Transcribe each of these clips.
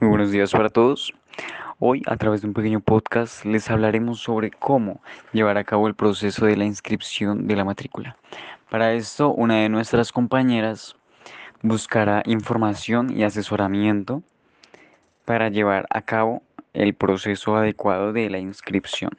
Muy buenos días para todos. Hoy, a través de un pequeño podcast, les hablaremos sobre cómo llevar a cabo el proceso de la inscripción de la matrícula. Para esto, una de nuestras compañeras buscará información y asesoramiento para llevar a cabo el proceso adecuado de la inscripción.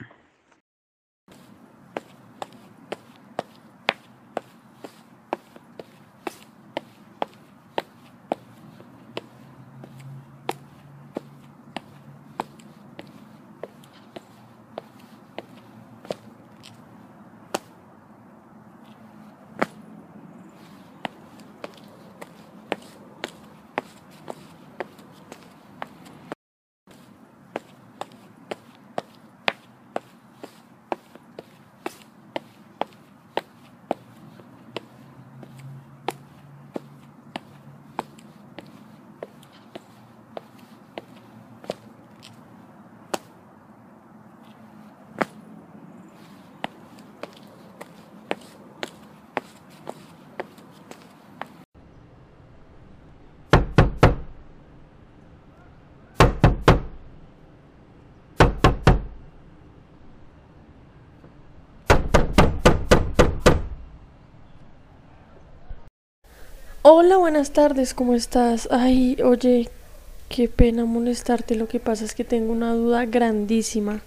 Hola, buenas tardes, ¿cómo estás? Ay, oye, qué pena molestarte, lo que pasa es que tengo una duda grandísima.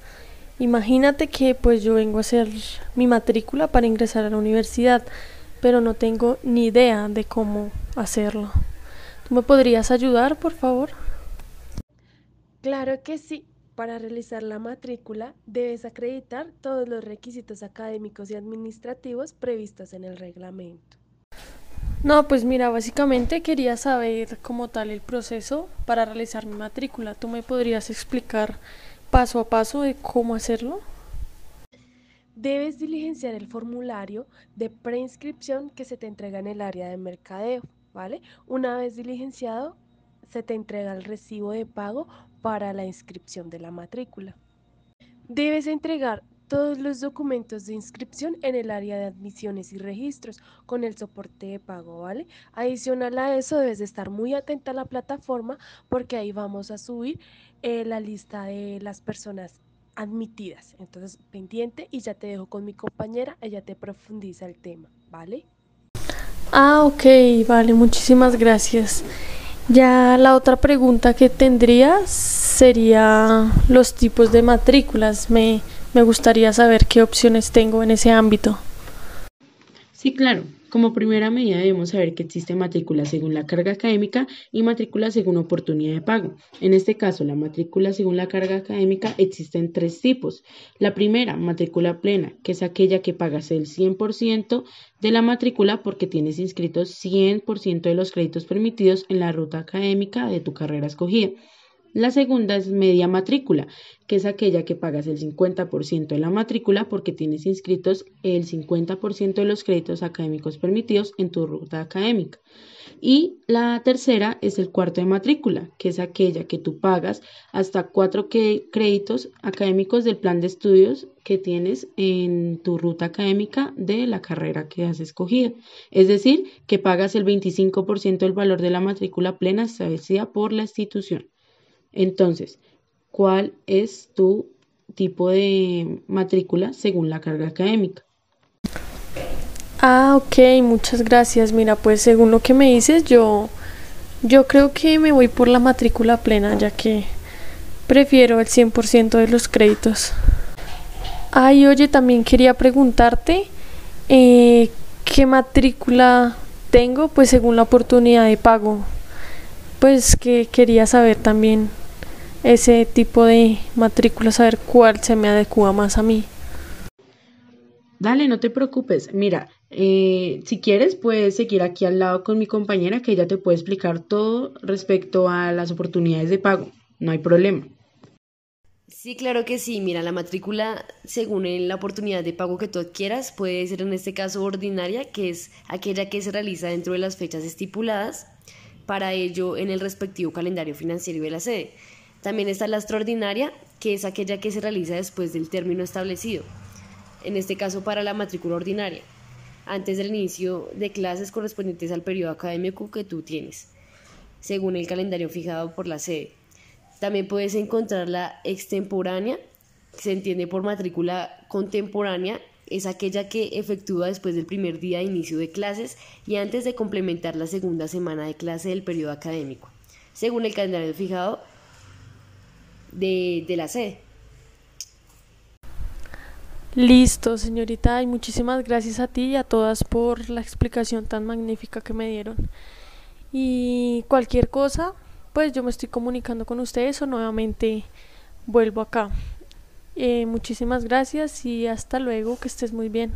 Imagínate que pues yo vengo a hacer mi matrícula para ingresar a la universidad, pero no tengo ni idea de cómo hacerlo. ¿Tú me podrías ayudar, por favor? Claro que sí. Para realizar la matrícula debes acreditar todos los requisitos académicos y administrativos previstos en el reglamento. No, pues mira, básicamente quería saber cómo tal el proceso para realizar mi matrícula. ¿Tú me podrías explicar paso a paso de cómo hacerlo? Debes diligenciar el formulario de preinscripción que se te entrega en el área de mercadeo, ¿vale? Una vez diligenciado, se te entrega el recibo de pago para la inscripción de la matrícula. Debes entregar todos los documentos de inscripción en el área de admisiones y registros con el soporte de pago, ¿vale? Adicional a eso, debes de estar muy atenta a la plataforma porque ahí vamos a subir eh, la lista de las personas admitidas. Entonces, pendiente y ya te dejo con mi compañera, ella te profundiza el tema, ¿vale? Ah, ok, vale, muchísimas gracias. Ya la otra pregunta que tendría sería los tipos de matrículas. Me, me gustaría saber qué opciones tengo en ese ámbito. Sí, claro. Como primera medida debemos saber que existe matrícula según la carga académica y matrícula según oportunidad de pago. En este caso, la matrícula según la carga académica existe en tres tipos. La primera, matrícula plena, que es aquella que pagas el 100% de la matrícula porque tienes inscritos 100% de los créditos permitidos en la ruta académica de tu carrera escogida. La segunda es media matrícula, que es aquella que pagas el 50% de la matrícula porque tienes inscritos el 50% de los créditos académicos permitidos en tu ruta académica. Y la tercera es el cuarto de matrícula, que es aquella que tú pagas hasta cuatro créditos académicos del plan de estudios que tienes en tu ruta académica de la carrera que has escogido. Es decir, que pagas el 25% del valor de la matrícula plena establecida por la institución. Entonces, ¿cuál es tu tipo de matrícula según la carga académica? Ah, ok, muchas gracias. Mira, pues según lo que me dices, yo, yo creo que me voy por la matrícula plena, ya que prefiero el 100% de los créditos. Ay, oye, también quería preguntarte eh, qué matrícula tengo, pues según la oportunidad de pago. Pues que quería saber también ese tipo de matrícula, saber cuál se me adecua más a mí. Dale, no te preocupes. Mira, eh, si quieres, puedes seguir aquí al lado con mi compañera que ella te puede explicar todo respecto a las oportunidades de pago. No hay problema. Sí, claro que sí. Mira, la matrícula, según la oportunidad de pago que tú adquieras, puede ser en este caso ordinaria, que es aquella que se realiza dentro de las fechas estipuladas, para ello en el respectivo calendario financiero de la sede. También está la extraordinaria, que es aquella que se realiza después del término establecido, en este caso para la matrícula ordinaria, antes del inicio de clases correspondientes al periodo académico que tú tienes, según el calendario fijado por la sede. También puedes encontrar la extemporánea, que se entiende por matrícula contemporánea, es aquella que efectúa después del primer día de inicio de clases y antes de complementar la segunda semana de clase del periodo académico, según el calendario fijado de, de la sede. Listo, señorita, y muchísimas gracias a ti y a todas por la explicación tan magnífica que me dieron. Y cualquier cosa, pues yo me estoy comunicando con ustedes o nuevamente vuelvo acá. Eh, muchísimas gracias y hasta luego, que estés muy bien.